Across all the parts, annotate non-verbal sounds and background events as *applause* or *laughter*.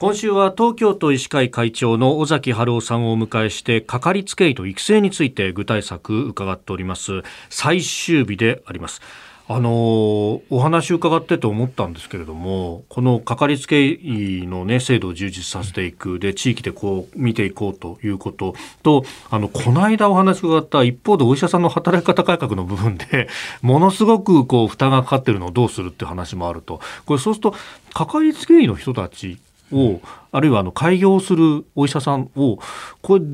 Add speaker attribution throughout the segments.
Speaker 1: 今週は東京都医師会会長の尾崎春夫さんをお迎えしてかかりつけ医と育成について具体策伺っております。最終日であります。あのお話伺ってと思ったんですけれどもこのかかりつけ医の、ね、制度を充実させていくで地域でこう見ていこうということとあのこの間お話伺った一方でお医者さんの働き方改革の部分で *laughs* ものすごくこう負担がかかっているのをどうするっていう話もあると。これそうするとかかりつけ医の人たちを、あるいはあの開業するお医者さんを、これ、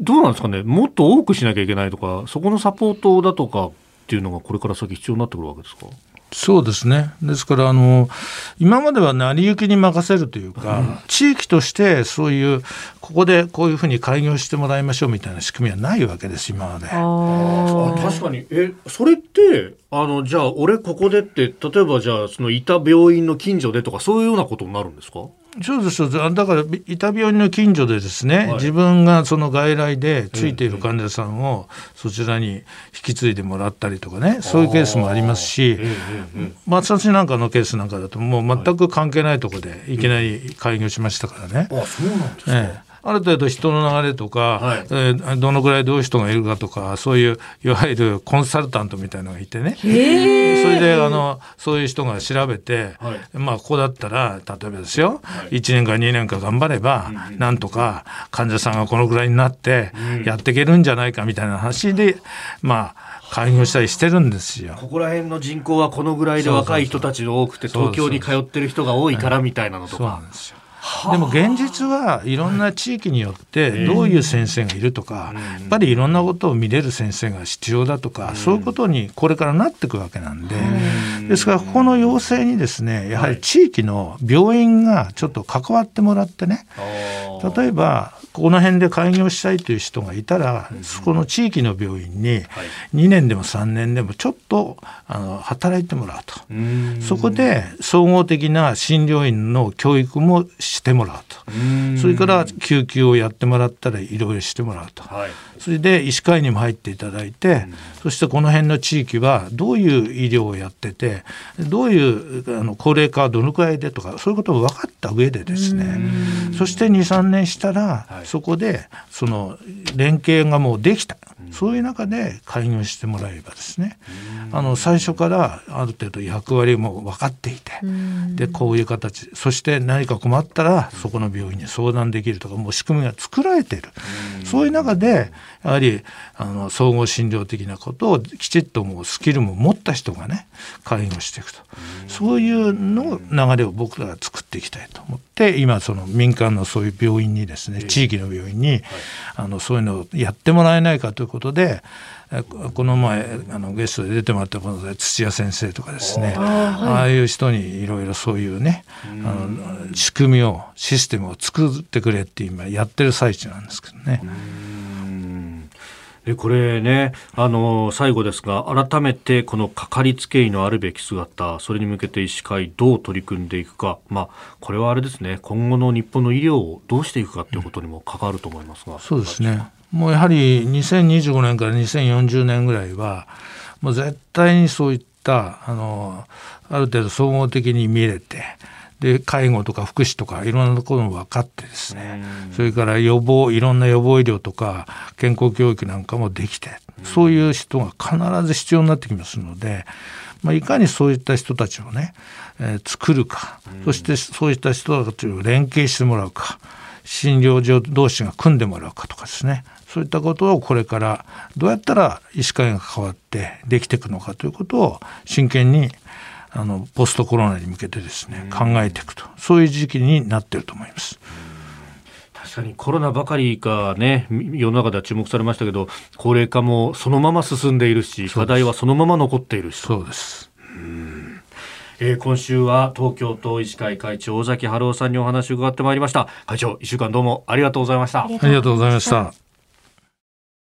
Speaker 1: どうなんですかね、もっと多くしなきゃいけないとか、そこのサポートだとかっていうのが、これから先、必要になってくるわけですか？
Speaker 2: そうですね。ですから、あの、今までは成り行きに任せるというか、うん、地域としてそういう、ここでこういうふうに開業してもらいましょうみたいな仕組みはないわけです、今まで。
Speaker 1: あ確かに。え、それって、あの、じゃあ、俺ここでって、例えばじゃあ、そのいた病院の近所でとか、そういうようなことになるんですか？
Speaker 2: そうですだから伊田病院の近所でですね、はい、自分がその外来でついている患者さんをそちらに引き継いでもらったりとかねそういうケースもありますし松崎なんかのケースなんかだともう全く関係ないところでいきなり開業しましたからね。
Speaker 1: あそうなんですか、ええ
Speaker 2: ある程度人の流れとか、はい、えー、どのぐらいどういう人がいるかとかそういういわゆるコンサルタントみたいなのがいてね。それであのそういう人が調べて、はい、まあここだったら例えばですよ、はい、1年か2年か頑張れば、うん、なんとか患者さんがこのぐらいになってやっていけるんじゃないかみたいな話でまあ開業したりしてるんですよ。
Speaker 1: ここら辺の人口はこのぐらいで若い人たちが多くて東京に通ってる人が多いからみたいなのとか。そうなんですよ
Speaker 2: でも現実はいろんな地域によってどういう先生がいるとか、やっぱりいろんなことを見れる先生が必要だとか、そういうことにこれからなっていくわけなんで、ですからここの要請にですねやはり地域の病院がちょっと関わってもらってね例えばこの辺で開業したいという人がいたら、そこの地域の病院に2年でも3年でもちょっとあの働いてもらうと。そこで総合的な診療院の教育もしてもらうと。それから救急をやってもらったらいろいろしてもらうと、はい、それで医師会にも入っていただいて、そしてこの辺の地域はどういう医療をやっててどういうあの高齢化はどのくらいでとかそういうことを分かった上でですね。そして23年したら、はい。そこでその連携がもうできた、そういう中で開業してもらえばですね、あの最初からある程度役割も分かっていて、でこういう形そして何か困ったらそこの病院に相談できるとかもう仕組みが作られている、そういう中でやはりあの総合診療的なことをきちっともうスキルも持った人がね介護していくと、そういうの流れを僕らが作っていきたいと思って今その民間のそういう病院にですね地域の病院に、あのそういうのをやってもらえないかということでこの前あのゲストで出てもらったことで土屋先生とかですねああいう人にいろいろそういうねあの仕組みをシステムを作ってくれって今やってる最中なんですけどね。
Speaker 1: でこれねあの最後ですが改めてこのかかりつけ医のあるべき姿それに向けて医師会どう取り組んでいくか、まあ、これはあれですね今後の日本の医療をどうしていくかということにも関わると思いますが、うん、
Speaker 2: そうですねもうやはり2025年から2040年ぐらいはもう絶対にそういったあのある程度総合的に見れてで介護とか福祉とかいろんなところも分かってですねそれから予防いろんな予防医療とか健康教育なんかもできてそういう人が必ず必要になってきますので、まあ、いかにそういった人たちをね、えー、作るかそしてそういった人たちを連携してもらうか診療所同士が組んでもらうかとかですね。そういったことをこれからどうやったら医師会が関わってできていくのかということを真剣にあのポストコロナに向けてですね考えていくと。そういう時期になっていると思います。
Speaker 1: 確かにコロナばかりがね世の中では注目されましたけど高齢化もそのまま進んでいるし課題はそのまま残っているし
Speaker 2: そうです
Speaker 1: えー、今週は東京都医師会会長尾崎春夫さんにお話を伺ってまいりました。会長一週間どうもありがとうございました。あ
Speaker 2: りがとうございました。